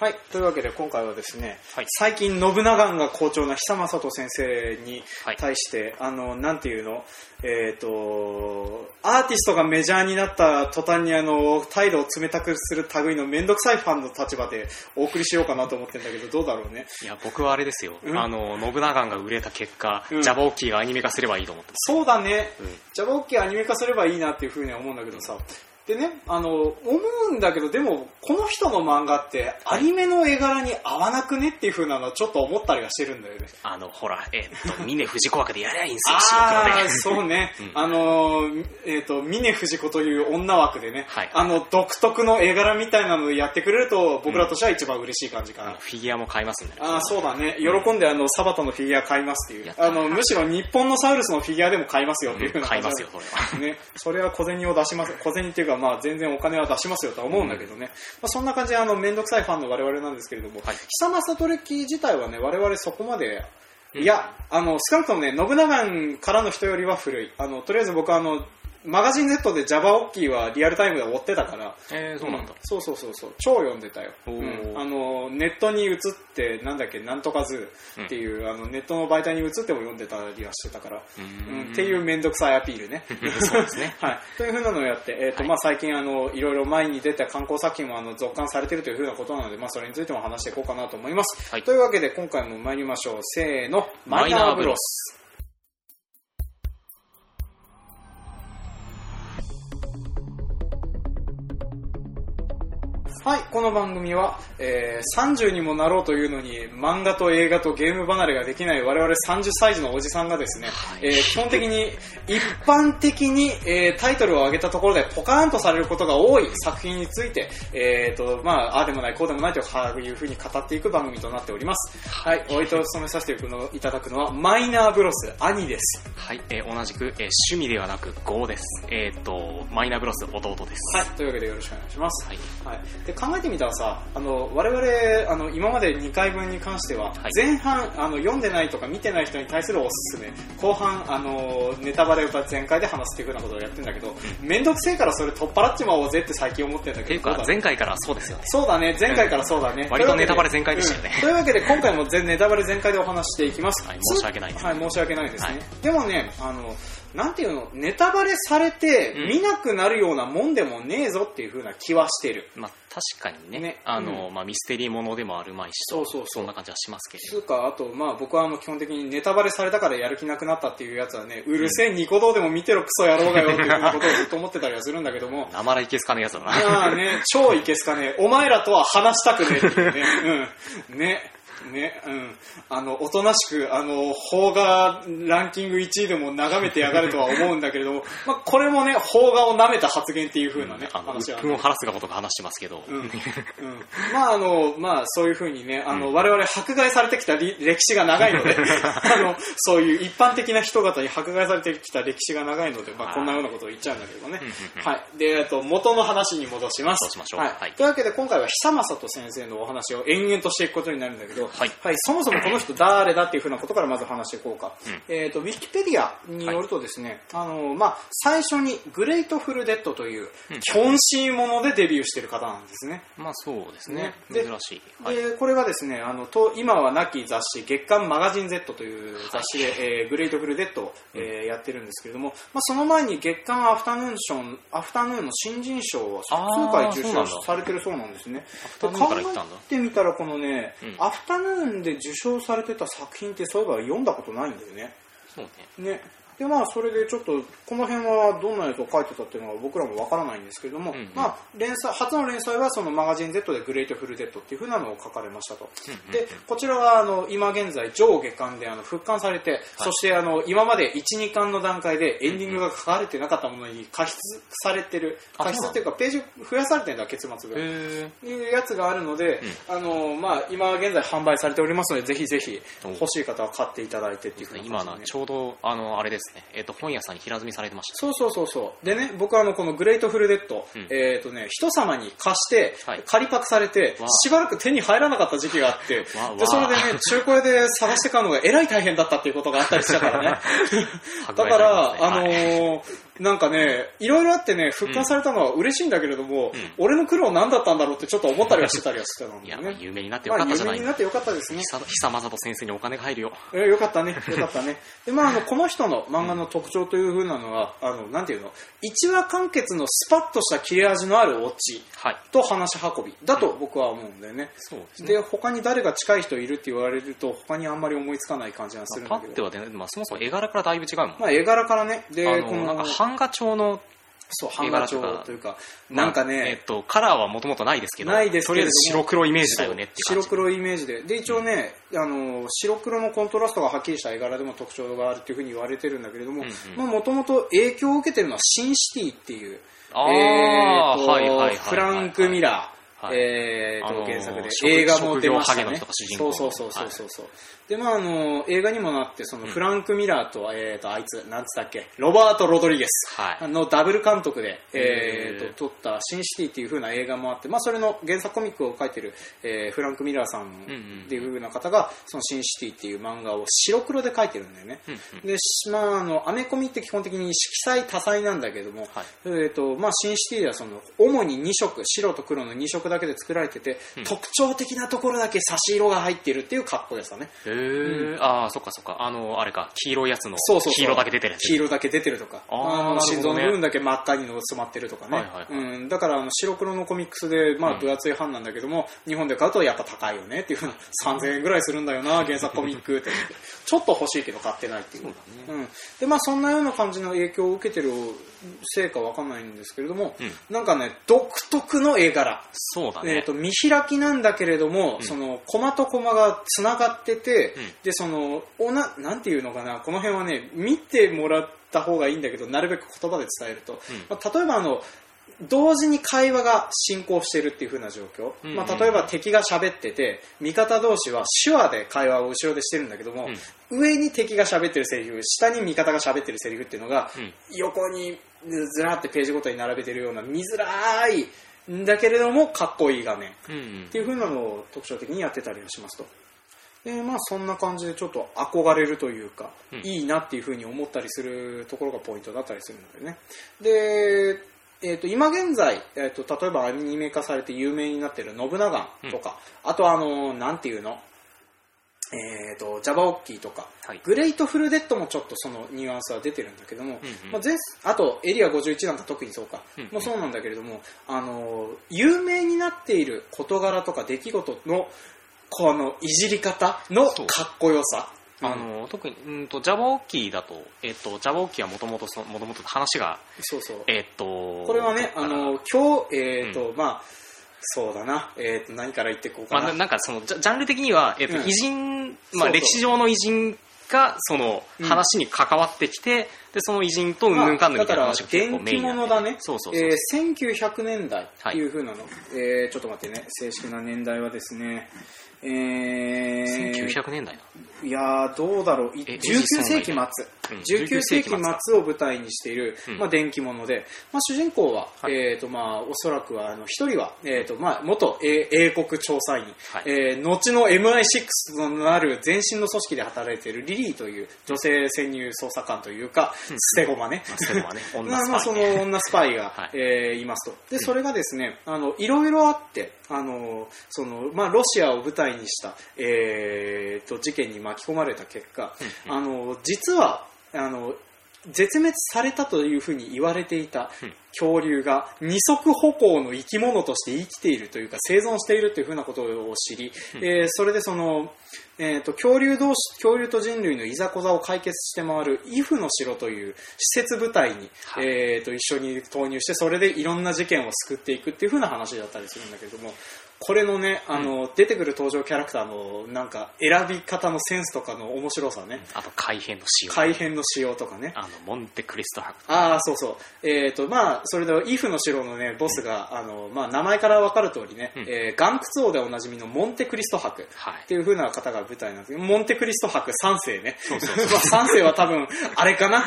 はい。というわけで今回はですね、はい最近信長が好調な久正人先生にはい対して、あの、なんていうの、えっ、と、アーティストがメジャーになった途端にあの、態度を冷たくする類のめんどくさいファンの立場でお送りしようかなと思ってんだけど、どうだろうね？いや、僕はあれですよ。うん？あの、信長が売れた結果、うんジャバオッキーがアニメ化すればいいと思ってそうだね。うんジャバオッケーアニメ化すればいいなっていうふうには思うんだけどさ。でね、あの、思うんだけど、でも、この人の漫画って、アニメの絵柄に合わなくねっていうふうなのはちょっと思ったりはしてるんだよね。あの、ほら、えっと、峰藤子枠でやりゃいいんですよ、ああ、で。そうね。うんあのー、えっ、と、峰藤子という女枠でね、はいあの、独特の絵柄みたいなのをやってくれると、僕らとしては一番嬉しい感じかな。あのフィギュアも買いますんでね。ああ、そうだね。喜んで、あの、サバトのフィギュア買いますっていうあの、むしろ日本のサウルスのフィギュアでも買いますよっていうふうな感じ買いますよ、それは。ね、それは小銭を出します、小銭っていうか、まあ、全然お金は出しますよとは思うんだけどね、まあ、そんな感じで、あの、めんどくさいファンの我々なんですけれども、はい。久政トレッキー自体はね、我々そこまで、うん。いや、あの、少なくともね、ノブナガンからの人よりは古い。あの、とりあえず僕はあの、マガジン Z で Java オッキーはリアルタイムで追ってたから、えー、そうなんだ。そうそうそうそう。超読んでたよ、おうーん。あのネットに移ってなんだっけなんとかズーっていう、あのネットの媒体に移っても読んでたりはしてたから、ううん。っていう面倒くさいアピールね。そうですね。はい、というふうなのをやって、えーとはい。まあ、最近あのいろいろ前に出た刊行作品もあの続刊されているというふうなことなので、まあ、それについても話していこうかなと思います、はい。というわけで今回も参りましょう。せーの。マイナーブロスはい、この番組は、えー30にもなろうというのに漫画と映画とゲーム離れができない我々30歳児のおじさんがですね、えー基本的に一般的に、えータイトルを上げたところでポカーンとされることが多い作品について、えーとまあ、ああでもないこうでもないというふうに語っていく番組となっております。はい、お相手を務めさせていただくのはマイナーブロス兄です。はい、えー同じく、えー趣味ではなく GO です。えっ、と、マイナーブロス弟です。はい、というわけでよろしくお願いします。はい。はい、で考えてみたらさあの我々あの今まで2回分に関しては、はい。前半あの読んでないとか見てない人に対するおすすめ後半あのネタバレを全開で話すっていうふうなことをやってるんだけど面倒くせえからそれ取っ払っちまおうぜって最近思ってるんだっていうか前回からそうですよね。そうだね。前回からそうだね、割というわけでネタバレ全開でしたよね。うん。というわけで今回も全ネタバレ全開でお話していきます、はい申し訳ないはい申し訳ないですね、はい。でもねあのなんていうの？ネタバレされてうん。見なくなるようなもんでもねえぞっていうふうな気はしてる、まあ、確かにね、ね。あの、まあ、ミステリーものでもあるまいしと、そうそうそう。そんな感じはしますけれつうか、あと、まあ僕はあの基本的にネタバレされたからやる気なくなったっていうやつはね、うるせえニコ動でも見てろクソ野郎がよっていうことをずっと思ってたりはするんだけども、ど、生らいけすかねえやつだな。まあね、超いけすかね、お前らとは話したくねえっていうね、うん、ね。ね、うん。あの、おとなしく、あの、邦画ランキング1位でも眺めてやがるとは思うんだけれども、まあ、これもね、邦画を舐めた発言っていう風なね、あの、話は。鬱憤を晴らすがことが話してますけど、うん。うん、まああのまあそういうふうにねあの、我々迫害されてきたり歴史が長いので あのそういう一般的な人方に迫害されてきた歴史が長いので、まあ、はい。こんなようなことを言っちゃうんだけどね、うんうんうん。はい。でえっと元の話に戻します。はい。はい。というわけで今回は久正人先生のお話を延々としていくことになるんだけど、はい。そもそもこの人誰だっていうふうなことからまず話していこうか、うん。えっとウィキペディアによるとですね、あのまあ、最初にグレートフルデッドといううん。キョンシーものでデビューしている方なんですね。まあそうですね。ね。で珍しい。はい。でこれがですねあのと今は亡き雑誌月刊マガジン Z という雑誌で、えーグレートフルデッドを、えーやってるんですけれども、まあ、その前に月刊アフタヌーンションアフタヌーンの新人賞を数回受賞されてるそうなんですね。アフタヌーンから行ったんだ。で考えてみたらこのね、うん。アフタヌーンで受賞されてた作品ってそういえば読んだことないんだよねそうね。ねでまあそれでちょっとこの辺はどんなやつを書いてたっていうのは僕らもわからないんですけれども、うんうん。まあ連載初の連載はそのマガジン Z でグレートフルデッドっていう風なのを書かれましたと、うんうんうん。でこちらはあの今現在上下巻であの復刊されて、そしてあの今まで12巻の段階でエンディングが書かれてなかったものに加筆されてるあ加筆っていうかページ増やされてるんだ結末が。いうやつがあるので、あのまあ、今現在販売されておりますのでぜひぜひお欲しい方は買っていただいてっていうふうな今な、感じでねちょうど、あの、あれですね、えっ、と、本屋さんに平積みされてました。そうそうそうそう。でね、僕はあの、このグレートフルデッド、うん。えっ、とね、人様に貸して、はい。借りパクされてわ、しばらく手に入らなかった時期があって、で、それでね、中古屋で探して買うのがえらい大変だったっていうことがあったりしたからね。だから、あのーなんかね、いろいろあってね、復活されたのは嬉しいんだけれども、うん俺の苦労何だったんだろうってちょっと思ったりはしてたりはしてたんいや、だよね。有名になってよまあ、かったじゃない有名になってよかったですね。久久正人先生にお金が入るよ。えーよかったね、よかったね。で、まあ、あの、この人の漫画の特徴という風なのは、あの、なんていうの、一話完結のスパッとした切れ味のあるオチはい。と話し運びだと僕は思うんだよね。そうですね。で、他に誰が近い人いるって言われると、他にあんまり思いつかない感じがするんパだけど。ッては出ない、まあ、そもそも絵柄からだいぶ違うもん。まあ、絵柄からね、で、あこの、なんかの、版画調の、そう、版画調というか、なんかまあえねっ、と、カラーはもともとないですけど、ないですとりあえず白黒イメージだよねって。白黒イメージで。で、一応ね、あの、白黒のコントラストがはっきりした絵柄でも特徴があるっていうふうに言われてるんだけれども、もともと影響を受けてるのはシンシティっていう、フランク・ミラー、はいえーとあのー原作で。職映画も出ましたね。そうそうそうそうそうそう、でまああの映画にもなってそのフランク・ミラーと,、えー、とあいつなんつったっけ？ロバート・ロドリゲスはい。のダブル監督で、えー、へー。と撮った「シンシティ」っていう風な映画もあって、まあ、それの原作コミックを書いてる、えーフランク・ミラーさんっていう風な方が「そのシンシティ」っていう漫画を白黒で書いてるんだよね、でしまああのアメコミって基本的に色彩多彩なんだけども、はい。えーとまあ、シンシティではその主に2色白と黒の2色だけで作られてて、うん。特徴的なところだけ差し色が入っているっていう格好でしたねへー。ああ、そっかそっか。あの、あれか、黄色いやつの、そうそうそう。黄色だけ出てるやつ。黄色だけ出てるとか。あ心臓の部分だけ真っ赤に染まってるとかね、はいはいはい。うん、だからあの白黒のコミックスで、まあ、うん。分厚い版なんだけども、日本で買うとやっぱ高いよねっていうふうな 3000円ぐらいするんだよな原作コミックって。ちょっと欲しいけど買ってないっていう。そうだね。うん、でまあそんなような感じの影響を受けてるせいかわかんないんですけれども、うん。なんかね独特の絵柄、そうだね。えー、。と見開きなんだけれども、うん。そのコマとコマがつながってて、うん。でそのおななんていうのかなこの辺はね見てもらった方がいいんだけどなるべく言葉で伝えると、うん。まあ、例えばあの同時に会話が進行しているっていう風な状況、うんうん。まあ、例えば敵が喋ってて味方同士は手話で会話を後ろでしてるんだけども、上に敵が喋ってるセリフ下に味方が喋ってるセリフっていうのが、うん。横にずらってページごとに並べてるような見づらいんだけれどもかっこいい画面っうんうんていう風なのを特徴的にやってたりはしますと。でまあそんな感じでちょっと憧れるというか、うんいいなっていう風に思ったりするところがポイントだったりするのでね。で、えー、と今現在、えー、と例えばアニメ化されて有名になってる信長とか、あとあのなんていうのえー、とジャバウォッキーとか、はい。グレイトフルデッドもちょっとそのニュアンスは出てるんだけども、うんうん。まあ、前あとエリア51なんか特にそうか、うんうん。もうそうなんだけれどもあの有名になっている事柄とか出来事のこのいじり方のかっこよさ。あの特にうんと ジャバウォッキーだと、えっと Java オッキーはもともともともと話がそうそう。えっとこれはねあの今日えっ、と、まあそうだな、えー、と何から言っていこうかな、まあ、ななんかそのジャンル的には、えっとうん偉人、まあ、歴史上の偉人がそのうん話に関わってきて、でその偉人とうんぬんかんぬんみたいな話が結構メインになって物だね。そうそうそう、えー1900年代っていう風なの。えーちょっと待ってね。正式な年代はですね。えー、1900年代だいやーどうだろう。いえ19世紀末。うん19世紀末を舞台にしている、うん。まあ、電気物で、まあ、主人公は、はい。えーとまあ、おそらくはあの一人は、えーとまあ、元英英国調査員、はい。えー後の MI6 となる前身の組織で働いているリリーという女性潜入捜査官というか、捨て駒ね。まあ、ね。女まあまあその女スパイが、はい。えーいますと。でそれがですねあのいろいろあってあのその、まあ、ロシアを舞台にした、えーと事件に巻き込まれた結果、うん。あの実はあの絶滅されたというふうに言われていたうん。恐竜が二足歩行の生き物として生きているというか生存しているというふうなことを知り、うん。えーそれでその、えー、と恐竜同士恐竜と人類のいざこざを解決して回るイフの城という施設部隊に、はい。えー、と一緒に投入してそれでいろんな事件を救っていくっていうふうな話だったりするんだけれどもこれのねあの、出てくる登場キャラクターのなんか選び方のセンスとかの面白さね。あと改変の仕様。改変の仕様とかね。あのモンテクリスト博ああそうそう。えっ、とまあそれでイフの城のねボスが、あのまあ名前から分かる通りね、うん。えー岩窟王でおなじみのモンテクリスト博はい。っていう風な方が舞台なんですけど、モンテクリスト博3世ね。そうそうそう。まあ3世は多分、あれかな？う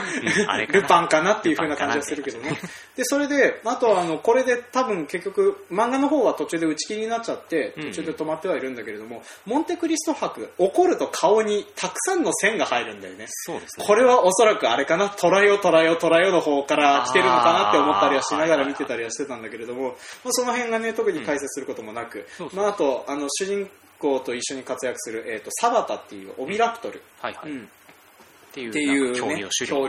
んあれかな？ルパンかなっていう風な感じがするけどね。で、それで、あとはあの、これで多分結局、漫画の方は途中で打ち切りになっっちゃってうん途中で止まってはいるんだけれども、モンテクリスト博怒ると顔にたくさんの線が入るんだよねそうですね。これはおそらくあれかな、トラヨトラヨトラヨの方から来てるのかなって思ったりはしながら見てたりはしてたんだけれども、まあ、その辺がね、特に解説することもなく、まあ、あと、あの、主人公と一緒に活躍する、えっ、と、サバタっていうオビラプトル。はいはい。うんっていう、恐ね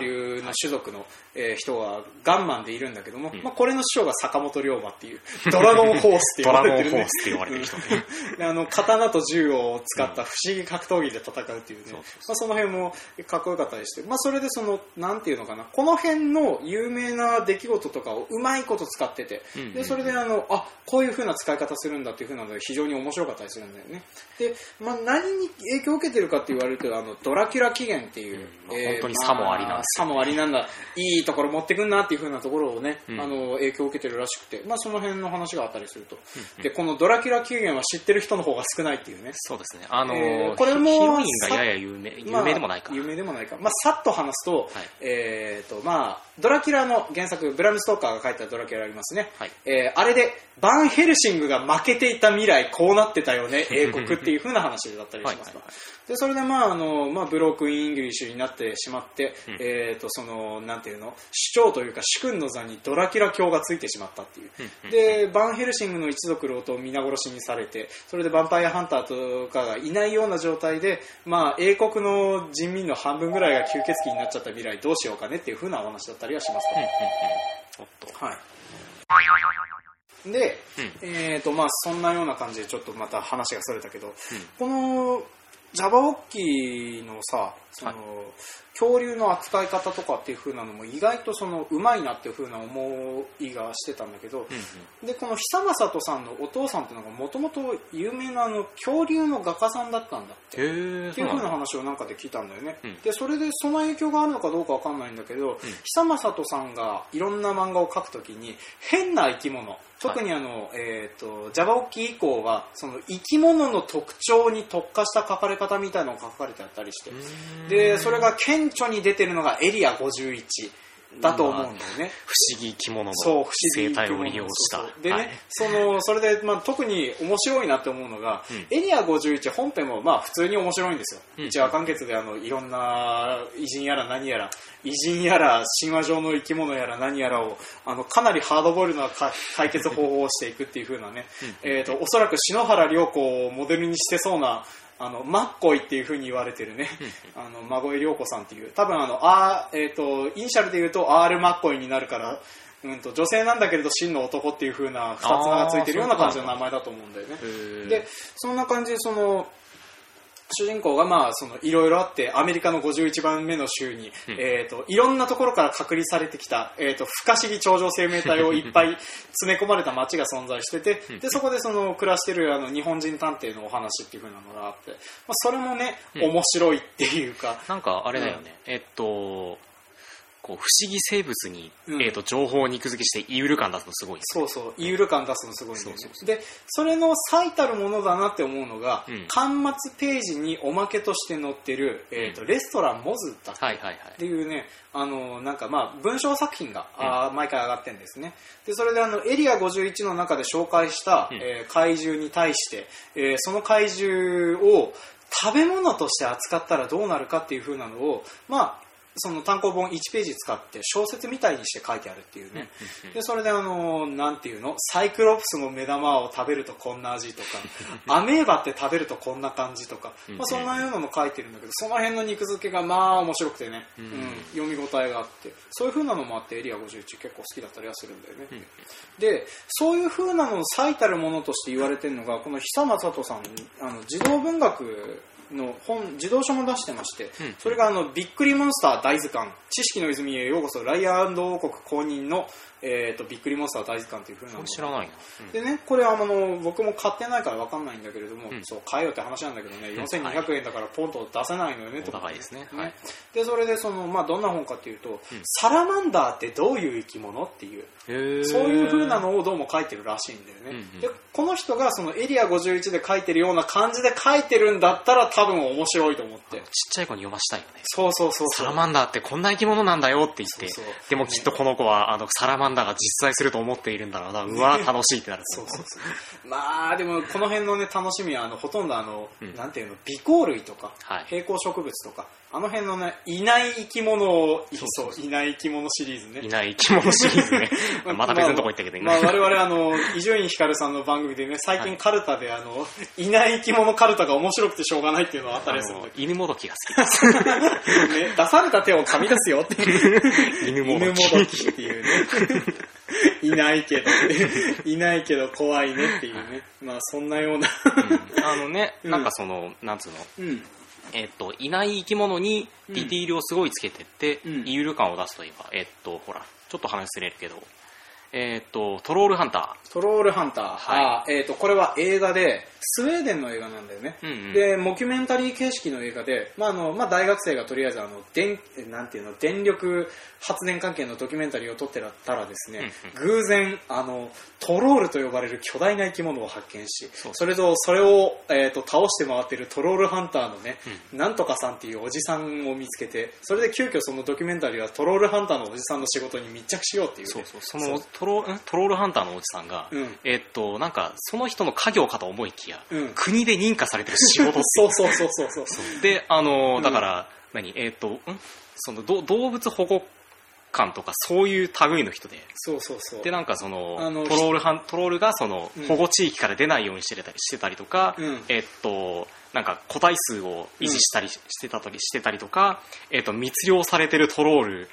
竜の種族の、えー人がガンマンでいるんだけども、うん。まあ、これの師匠が坂本龍馬っていう ドラゴンホースってドラゴン呼ばれてる、ね、ホースって呼ばれてる人。ね。であの刀と銃を使った不思議格闘技で戦うっていうね、まあ、その辺もかっこよかったりして、まあ、それでそのなんていうのかな。この辺の有名な出来事とかをうまいこと使ってて、うんうんうんでそれであのあこういう風な使い方するんだっていう風なので非常に面白かったりするんだよね。で、まあ、何に影響を受けてるかって言われるとあのドラキュラ起源っていう、うんまあ本当にさもありなんですさもありなんだ。いいところ持ってくんなっていう風なところをね、うん。あの影響を受けてるらしくて、まあ、その辺の話があったりすると、でこのドラキュラ起源は知ってる人の方が少ないっていうね。そうですね。あのーえーこれもヒロインがやや有名、有名でもないか。まあ有名でもないか。まあ、さっと話すと、はい。えっ、と、まあ、ドラキュラの原作、ブラムストーカーが書いたドラキュラありますね。はい。えーあれで、バンヘルシングが負けていた未来、こうなってたよね、英国っていう風な話だったりしますと。はいはいはいで、それで、まあ、あの、まあ、ブロークンイングリッシュになってしまって、うん。えっ、と、その、なんていうの、首長というか、主君の座にドラキュラ卿がついてしまったっていう。うんで、バンヘルシングの一族郎党皆殺しにされて、それでヴァンパイアハンターとかがいないような状態で、まあ、英国の人民の半分ぐらいが吸血鬼になっちゃった未来どうしようかねっていう風なお話だったりはしますうんうん。はい。で、うん。えっ、と、まあ、そんなような感じでちょっとまた話がそれたけど、この、ジャバオッキーのさ、その、はい。恐竜の扱い方とかっていう風なのも意外とその、うまいなっていう風な思いがしてたんだけど、うんうん。でこの久正人さんのお父さんっていうのがもともと有名なあの恐竜の画家さんだったんだって。っていう風な話をなんかで聞いたんだよね、うんでそれでその影響があるのかどうかわかんないんだけど、久正人さんがいろんな漫画を描くときに変な生き物特にあの、えー、とジャバオッキー以降はその生き物の特徴に特化した書かれ方みたいなのが書かれてあったりして、でそれが顕著に出てるのがエリア51だと思うんだよね、不思議生き物のそう、不思議生態を利用した。でね、はい。その、それで、まあ、特に面白いなって思うのが、うん。エリア51本編も、まあ、普通に面白いんですよ。うん。一話完結で、あの、いろんな偉人やら何やら、偉人やら、神話上の生き物やら何やらを、あの、かなりハードボイルなか解決方法をしていくっていう風なね、えっ、と、おそらく篠原涼子をモデルにしてそうな、あの、マッコイっていう風に言われてるね、あの、孫井涼子さんっていう、多分あの、あえっ、と、イニシャルで言うと R マッコイになるから、うんと、女性なんだけれど真の男っていう風な二つ名がついてるような感じの名前だと思うんだよね。で、そんな感じで、その、主人公がまあそのいろいろあってアメリカの51番目の州に、うん。えー、といろんなところから隔離されてきた、えー、と不可思議超常生命体をいっぱい 詰め込まれた街が存在しててうん。でそこでその暮らしてるあの日本人探偵のお話っていう風なのがあって、まあ、それもね、うん。面白いっていうか。なんかあれだよね、えっと、こう不思議生物に、うん。えっと情報を肉付けしてイウル感出すのすごいですそうそう、イール感出すのすごいんだ。で、それの最たるものだなって思うのが、うん。端末ページにおまけとして載ってる、えーとレストランモズだ。っはいはいはい。っていうね、あの、なんかまあ、文章作品が、あー毎回上がってるんですね。で、それであの、エリア51の中で紹介した、うん。えー怪獣に対して、えーその怪獣を食べ物として扱ったらどうなるかっていう風なのを、まあ、その単行本1ページ使って小説みたいにして書いてあるっていうね。で、それであの、なんていうの？サイクロプスの目玉を食べるとこんな味とか、アメーバって食べるとこんな感じとか、まあそんなようなの書いてるんだけど、その辺の肉付けがまあ面白くてね、ううん。ん、読み応えがあって、そういう風なのもあってエリア51結構好きだったりはするんだよね。うんで、そういう風なのの最たるものとして言われてるのが、この久正人さん、あの、児童文学の本、児童書も出してまして、うん。それがあの、びっくりモンスター大図鑑、知識の泉へようこそ、ライアー王国公認の、えっ、と、びっくりモンスター大図鑑という風なの。が知らないな、うん。でね、これはあの僕も買ってないから分かんないんだけれども、うん。そう買えよって話なんだけどね、うん。4200円だからポンと出せないのよね、おとか。ですね。はい。で、それでその、まあ、どんな本かっていうと、うん。サラマンダーってどういう生き物っていう、そういう風ななのをどうも書いてるらしいんだよね、うんうん。でこの人がそのエリア51で書いてるような感じで書いてるんだったら多分面白いと思って。ちっちゃい子に読ましたいよね。そうそうそうそう。サラマンダーってこんな生き物なんだよって言って、でもきっとこの子は、あの、サラマンダーが実在すると思っているんだろうな。うわ、楽しいってなる。そうそうそうまあでもこの辺のね楽しみはあのほとんどあの、うんなんていうの微光類とか、はい平行植物とかあの辺のねいない生き物をそういない生き物シリーズねいない生き物シリーズね。また別のとこ行ったけど、今。まあ、我々あの伊集院光さんの番組でね最近カルタであのいない生き物カルタが面白くてしょうがないっていうのはあったありする犬もどきが好きです。ど、ね、出された手を噛み出すよっていう犬も犬もどき。どきっていうねいないけどいないけど怖いねっていうねまあそんなようなうんあのね、うんなんかその、なんつうの、うんえっと、いない生き物にディティールをすごいつけてって、うん。イール感を出すといえば、えっと、ほら、ちょっと話ずれるけど、えっと、トロールハンタトロールハンター、はい。えー、とこれは映画でスウェーデンの映画なんだよね、うんうん。でモキュメンタリー形式の映画で、まああのまあ、大学生がとりあえずあの電なんていうの電力発電関係のドキュメンタリーを撮ってたらですね、偶然あのトロールと呼ばれる巨大な生き物を発見しそれとそれを、えー、と倒して回っているトロールハンターのね、なんとかさんっていうおじさんを見つけてそれで急遽そのドキュメンタリーはトロールハンターのおじさんの仕事に密着しようっていう,、ー。ね、そうそう、そのトロんトロールハンターのおじさんが、うん。えっと、なんか、その人の家業かと思いきや、うん。国で認可されてる仕事 そうそうそうそうそうそう。で、あのうん。だから、何、えっ、と、ん？そのど動物保護官とかそういう類の人で、そうそうそう。で、なんかその、トロールはん、トロールがそのうん、保護地域から出ないようにしてたりしてたりとか、うん。えっと、なんか個体数を維持したりしてたりしてたりとか、えっと、密漁されてるトロール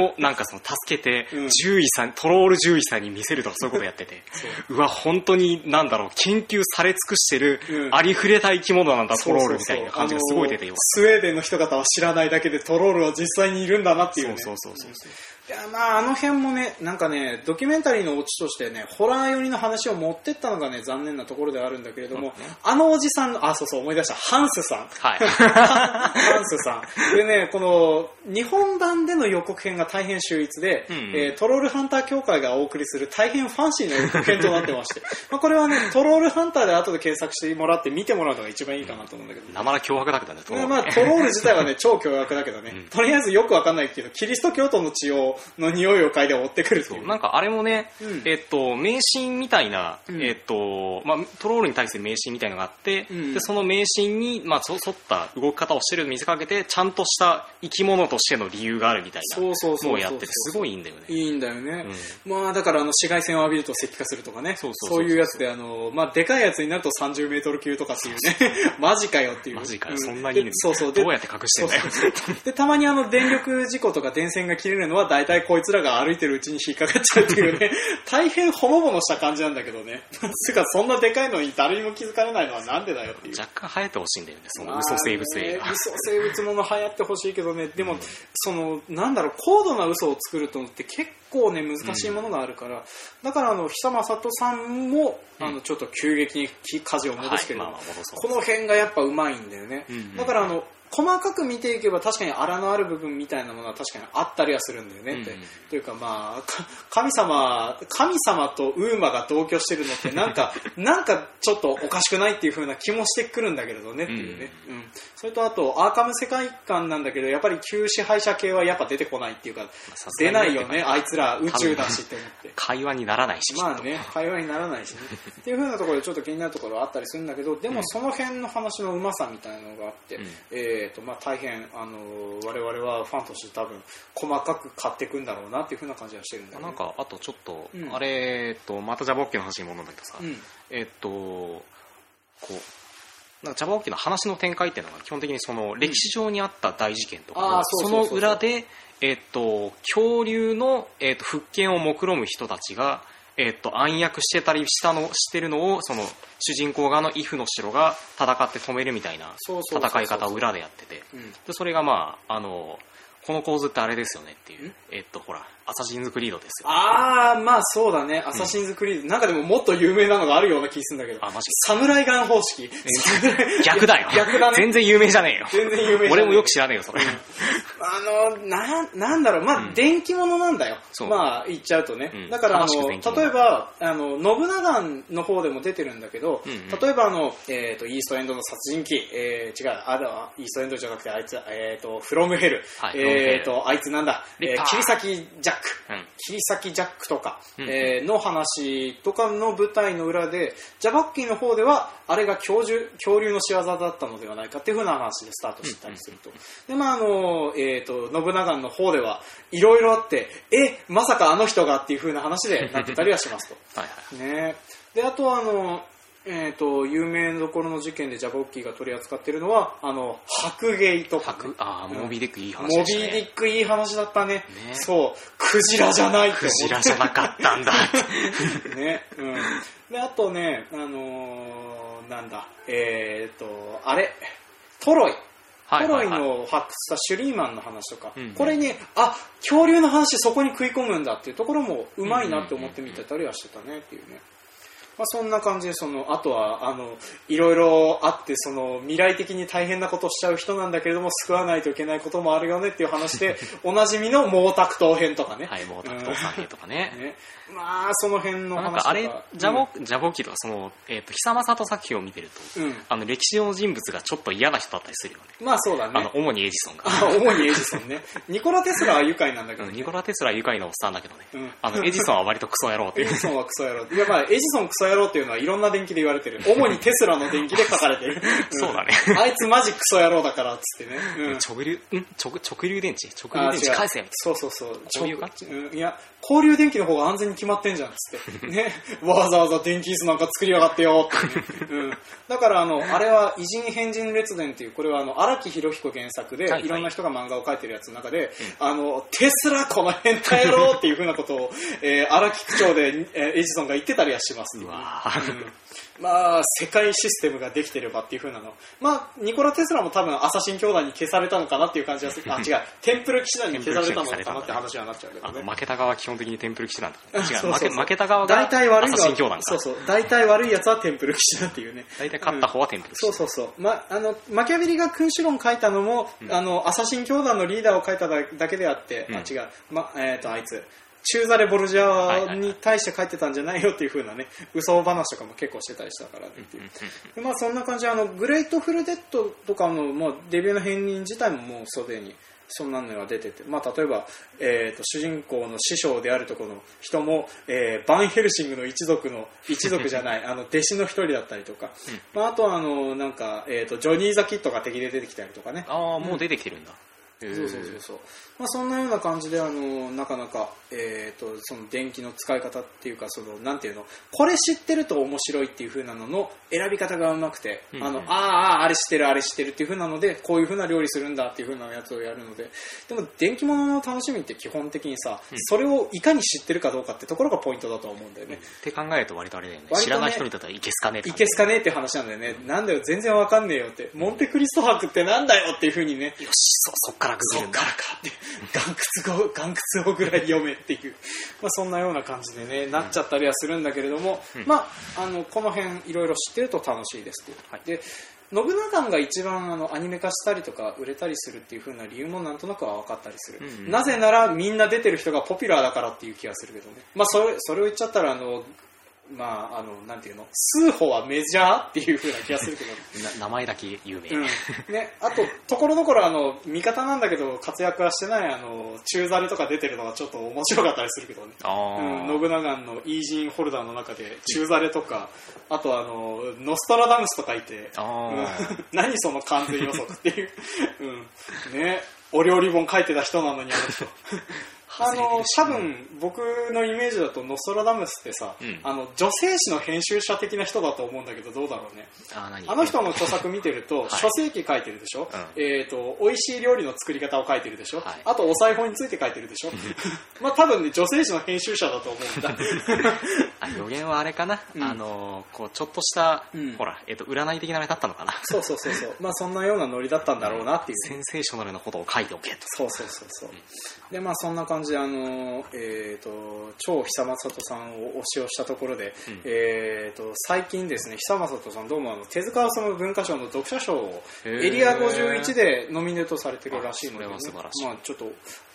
を なんかその助けてうん、獣医さん、トロール獣医さんに見せるとかそういうことやってて、う。わ、本当になんだろう、研究され尽くしてるう、ん。ありふれた生き物なんだ、トロールみたいな感じがすごい出てよ。スウェーデンの人方は知らないだけでトロールは実際にいるんだなっていうね。そうそうそうそう。いやまああの辺もねなんかねドキュメンタリーのオチとしてねホラー寄りの話を持ってったのがね残念なところではあるんだけれども、あのおじさんのあそうそう思い出した。ハンスさん。はい。ハンスさん。でね、この日本版での予告編が大変秀逸で、うんえートロールハンター協会がお送りする大変ファンシーな予告編となってまして、まあこれはね、トロールハンターで後で検索してもらって見てもらうのが一番いいかなと思うんだけど。生ら脅迫だけどね、トロールまあ、トロール自体はね、超凶悪だけどね、うんとりあえずよくわかんない。けど、キリスト教徒の血を、の匂いを嗅いで追ってくるっていう。なんかあれもね、うん。えっと、迷信みたいな、うん。えっと、まあ、トロールに対する迷信みたいなのがあって、うん。で、その迷信に、まあ、そ沿った動き方をしてるのに見せかけて、ちゃんとした生き物としての理由があるみたいなそうそうそうやってて、すごいいいんだよね。いいんだよね、まあだからあの紫外線を浴びると石化するとかね。そうそうそうそう。いうやつであの、まあ、でかいやつになると30メートル級とかっていうね。マジかよっていう。マジかよ、うそんなにでそうそう。でどうやって隠してんだよ。でたまにあの電力事故とか電線が切れるのは大体こいつらが歩いてるうちに引っかかっちゃうっていうね。大変ほのぼのした感じなんだけどね。つうかそんなでかいのに誰にも気づかれないのはなんでだよっていう。若干生えてほしいんだよね、その嘘生物映画嘘生物もの流行ってほしいけどね。でも、そのなんだろう高度な嘘を作るとって結構ね難しいものがあるから、だからあの久正人さんも、あのちょっと急激に舵を戻すけれども、はい。まあこの辺がやっぱうまいんだよね、うんうん。だからあの細かく見ていけば確かに荒のある部分みたいなものは確かにあったりはするんだよねって、うんうん。というかまあか神様神様とウーマが同居してるのってなんか なんかちょっとおかしくないっていう風な気もしてくるんだけれどねっていうね、うん。それとあとアーカム世界観なんだけどやっぱり旧支配者系はやっぱ出てこないっていうか出ないよねあいつら宇宙だしって思って。会話にならないし、まあね、会話にならないしね。っていう風なところでちょっと気になるところはあったりするんだけど、でもその辺の話のうまさみたいなのがあって、うん。えっ、と、まあ大変、あのー我々はファンとして多分、細かく買っていくんだろうなっていう風な感じはしてるんだよね。なんか、あとちょっと、うんあれ、えっと、またジャバオッケーの話に戻るんだけどさ、うん。えっと、こう、なんかジャバオッケーの話の展開っていうのが基本的にその歴史上にあった大事件とかうそのそうそうそう裏で、えっと、恐竜の、えっと、復権を目論む人たちが、えっと、暗躍してたりしたの、してるのを、その、主人公側のイフの城が戦って止めるみたいな戦い方を裏でやってて、うん。で、それがまあ、あの、この構図ってあれですよねっていうん？えっと、ほら、アサシンズクリードですよ。あー、まあそうだね。アサシンズクリード。なんかでももっと有名なのがあるような気するんだけど。あマジサムライガン方式。逆だよ。逆だね。全然有名じゃねえよ。全然有名俺もよく知らねえよ、それ。あの、な、なんだろう、まあ、うん電気物なんだよ。まあ、言っちゃうとね。うんだから、あの、例えば、あの、信長の方でも出てるんだけど、うんうん例えば、あの、えっ、と、イーストエンドの殺人鬼、えー、違う、あれは、イーストエンドじゃなくて、あいつ、えっ、と、フロムヘル。はいえっ、と、あいつなんだ、えー切り裂きジャック。うん切り裂きジャックとか、うんえーの話とかの舞台の裏で、ジャバウォッキーの方では、あれが恐竜恐竜の仕業だったのではないかっていう風な話でスタートしてたりすると。で、まあ、あの、えっ、と、信長の方では、いろいろあって、え、まさかあの人がっていう風な話でなってたりはしますと。はいはい。ねで、あとは、あの、えっ、と、有名どころの事件でジャバウォッキーが取り扱ってるのは、あの、白鯨とか、ね。白ああ、うんモビーディックいい話モビでしたね。ーディックいい話だったね。ねそう、クジラじゃないってクジラじゃなかったんだ。ね、うん。で、あとね、あのーなんだ、えー、と、あれ、トロイ。はいはいはいトロイの発掘したシュリーマンの話とか、うんうんこれに、あ、恐竜の話そこに食い込むんだっていうところもうまいなって思って見てたりはしてたねっていうね。まあ、そんな感じで、その、あとは、あの、いろいろあって、その、未来的に大変なことをしちゃう人なんだけれども、救わないといけないこともあるよねっていう話で、おなじみの毛沢東編とかね。はい、もうタクトさん兵とかね。ね。まあ、その辺の話とか。なんかあれ、ジャボ、ジャボキとか、その、えっ、と、久間里作品を見てると、うん。うん。あの、歴史上の人物がちょっと嫌な人だったりするよね。まあそうだあのね、。主にエジソンが。あ主にエジソンね。ニコラ・テスラは愉快なんだけど、ね。うんニコラ・テスラ愉快なおっさんだけどね。うんあの、エジソンは割とクソ野郎っていう。エジソンはクソ野郎。いやまあ、エジソンクソ野郎っていうのはいろんな電気で言われてる。主にテスラの電気で書かれてる。ん そうだねあいつマジクソ野郎だからっつってね。うん。直流、ん？直、直流電池？直流電池返せそうそうそう。交流か？うんいや、交流電気の方が安全に決まってんじゃんっつって。ね。わざわざ電気椅子なんか作りやがってよって、ね。うん。だからあの、あれは偉人変人列伝っていう、これはあの、荒木博彦原作で、はいろんな人が漫画を描いてるやつの中で、あの、テスラこの変態野郎っていうふうなことを、えー荒木区長で、えーエジソンが言ってたりはします、うわーうんまあ、世界システムができてればっていう風なの。まあ、ニコラ・テスラも多分アサシン兄弟に消されたのかなっていう感じがする。あ、違う。テンプル騎士団に消されたのかなって話はなっちゃうけどね。あの負けた側は基本的にテンプル騎士なんだ。違う、そうそうそう負けた側がアのサシン教団か。そうそう。大体悪いやつはテンプル騎士団っていうね。大体勝った方はテンプル騎士。そうそうそう。ま、あの、マキャベリが君主論書いたのも、うんあの、アサシン教団のリーダーを書いただだけであって、うんあ、違う。ま、えっ、と、あいつ。チェーザレ・ボルジアに対して書いてたんじゃないよっていう風なね、嘘話とかも結構してたりしたからねっていう。でまあそんな感じであのグレートフルデッドとかの、まあ、デビューの片鱗自体ももうすでにそんなのが出てて、まあ、例えば、えー、と主人公の師匠であるところの人も、えーバンヘルシングの一族の一族じゃないあの弟子の一人だったりとか、まあ、あとはあのなんか、えー、とジョニー・ザ・キッドが敵で出てきたりとかね。ああ、もう出てきてるんだ。そうそうそうそう、まあ、そんなような感じであのなかなか、えー、とその電気の使い方っていうかそのなんていうのこれ知ってると面白いっていう風なのの選び方がうまくて、うんうん。あのあーあーあれ知ってるあれ知ってるっていう風なのでこういう風な料理するんだっていう風なやつをやるので。でも電気物の楽しみって基本的にさ、うん。それをいかに知ってるかどうかってところがポイントだと思うんだよね、って考えると割とあれだよね。ね知らない人にとってはいけすかねえっていけすかねえって話なんだよね、なんだよ全然わかんねえよって。モンテクリスト博ってなんだよっていう風にね。よし、そ、そっからググるんだそっか。らかって、岩窟語、岩窟語ぐらい読めっていう、まあそんなような感じでね、なっちゃったりはするんだけれども、うん。まあ、あの、この辺いろいろ知ってると楽しいですっていう。はい。で、信長が一番あのアニメ化したりとか売れたりするっていう風な理由もなんとなくは分かったりする、うんうん。なぜならみんな出てる人がポピュラーだからっていう気がするけどね。まあそれそれを言っちゃったらあのまああのなんていうの？数歩はメジャーっていう風な気がするけど。な名前だけ有名。うん。ね、あと、ところどころあの味方なんだけど活躍はしてないあの中ザレとか出てるのがちょっと面白かったりするけどね、あうん、あ、信長のイージンホルダーの中で中ザレとか、あとあのノストラダムスとかいて、あうん。ー 何その完全予測っていう、うん、ねお料理本書いてた人なのにあの人あの多分僕のイメージだとノストラダムスってさ、うん。あの女性誌の編集者的な人だと思うんだけどどうだろうね。あの人の著作見てると、はい。書籍書いてるでしょ、うん。えっ、と、美味しい料理の作り方を書いてるでしょ、はい。あとお裁縫について書いてるでしょ？まあ多分ね、女性誌の編集者だと思うんだ。あ予言はあれかな、うん。あのこうちょっとした、うん。ほら、えっと占い的なあれだったのかな？そうそうそうそう。まあそんなようなノリだったんだろうなっていう。センセーショナルなことを書いておけと。そうそうそうそう。で、まあそんな感じで、あの、えっ、と、超久正人さんを推しをしたところで、うん。えっ、と、最近ですね、久正人さんどうもあの、手塚治虫文化賞の読者賞をエリア51でノミネートされてるらしいので、あそれは素晴らしい。まあちょっと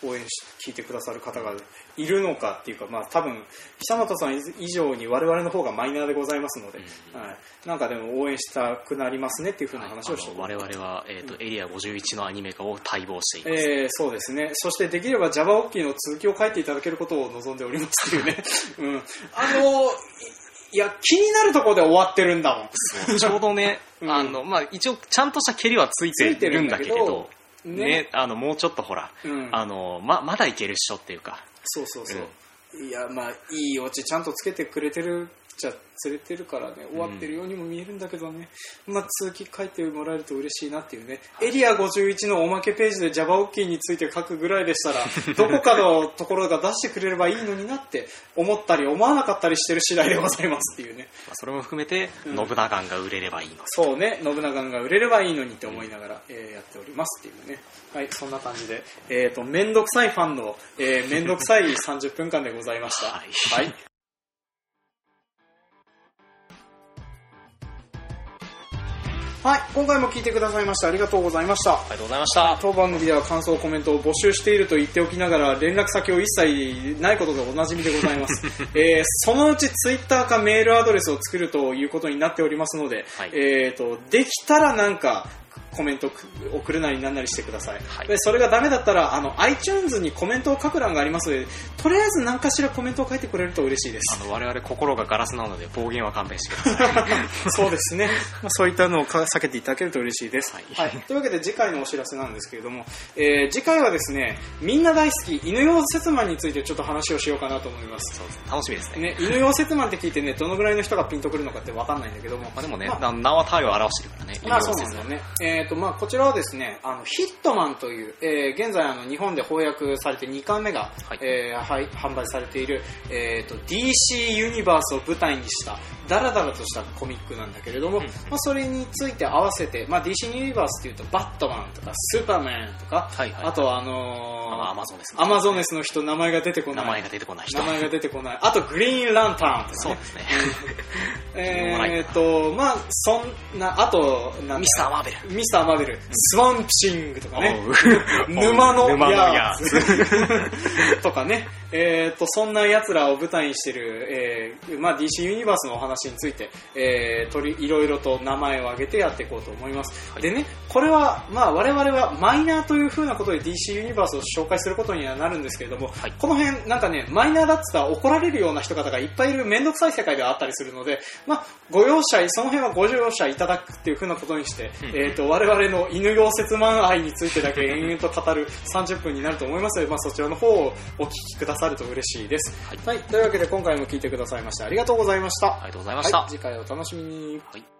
応援し、聞いてくださる方がいるのかっていうか、まあ多分、久本さん以上に我々の方がマイナーでございますので、うんはい。なんかでも応援したくなりますねっていうふうなはい話をしてあの我々は、えっとエリア51のアニメ化を待望しています、えー、そうですね。そしてできれば Java オッキーの続きを書いていただけることを望んでおりますっていうね。うん。あのいいや、気になるところで終わってるんだもん。そうちょうどね、うんあのまあ、一応ちゃんとした蹴りはついてるんだけれどねねあのもうちょっとほら、うん。あのままだいけるっしょっていうかそうそうそう。いや、まあ、いいオチちゃんとつけてくれてるじゃ釣れてるからね、終わってるようにも見えるんだけどね。まあ、続き書いてもらえると嬉しいなっていうね。エリア51のおまけページで Java オッキーについて書くぐらいでしたら、どこかのところが出してくれればいいのになって思ったり思わなかったりしてる次第でございますっていうね。まあそれも含めて、うん信長が売れればいいのそうね、信長が売れればいいのにって思いながら、えーやっておりますっていうね。はい、そんな感じで、えっ、と、めんどくさいファンの、えー、めんどくさい30分間でございました。はいはい。はい、今回も聞いてくださいましてありがとうございました。ありがとうございました。当番組では感想、コメントを募集していると言っておきながら連絡先を一切ないことでおなじみでございます、えーそのうちツイッターかメールアドレスを作るということになっておりますので、はい。えー、とできたらなんかコメント送るなりなんなりしてください、はい。でそれがダメだったらあの iTunes にコメントを書く欄がありますのでとりあえず何かしらコメントを書いてくれると嬉しいです。あの我々心がガラスなので暴言は勘弁してください。そうですね、まあ、そういったのをか避けていただけると嬉しいです、はい。というわけで次回のお知らせなんですけれども、えー次回はですねみんな大好き犬用節マンについてちょっと話をしようかなと思います。そうです楽しみですね。ね、犬用節マンって聞いてねどのぐらいの人がピンとくるのかって分かんないんだけども、まあ、でもね、まあな名は体を表してるからねまあそうなんだよね。えっ、と、まあこちらはですね、あの、ヒットマンという、えー現在あの、日本で翻訳されて2巻目が、はい。えーはい販売されている、えっ、と、DC ユニバースを舞台にした、ダラダラとしたコミックなんだけれども、うん。まあそれについて合わせて、まあ DC ユニバースっていうと、バットマンとか、スーパーマンとか、はいはい。あとはあのあのアマゾンですね。アマゾネスの人、名前が出てこない。名前が出てこない人。名前が出てこない。あと、グリーンランタンとか、ね。そうですね。えーっと、まあ、そんな、あと、ミスター・マーベル。ミスターマーベル、スワンプシングとかね、沼のやつ。とかね、えーっと、そんな奴らを舞台にしてる、えーまあ、DC ユニバースのお話について、えー、取り、いろいろと名前を挙げてやっていこうと思います。はいでね、これは、まあ、我々はマイナーという風なことで DC ユニバースを紹介することにはなるんですけれども、はい。この辺、なんかね、マイナーだって言ったら怒られるような人方がいっぱいいるめんどくさい世界ではあったりするので、まあ、ご容赦、その辺はご容赦いただくっていう風なことにして、うん。えっ、と、我々の犬用節満愛についてだけ延々と語る30分になると思いますので、まあ、そちらの方をお聞きくださると嬉しいです。はいはい。というわけで今回も聞いてくださいましてありがとうございました。ありがとうございました、はい、次回お楽しみに。はい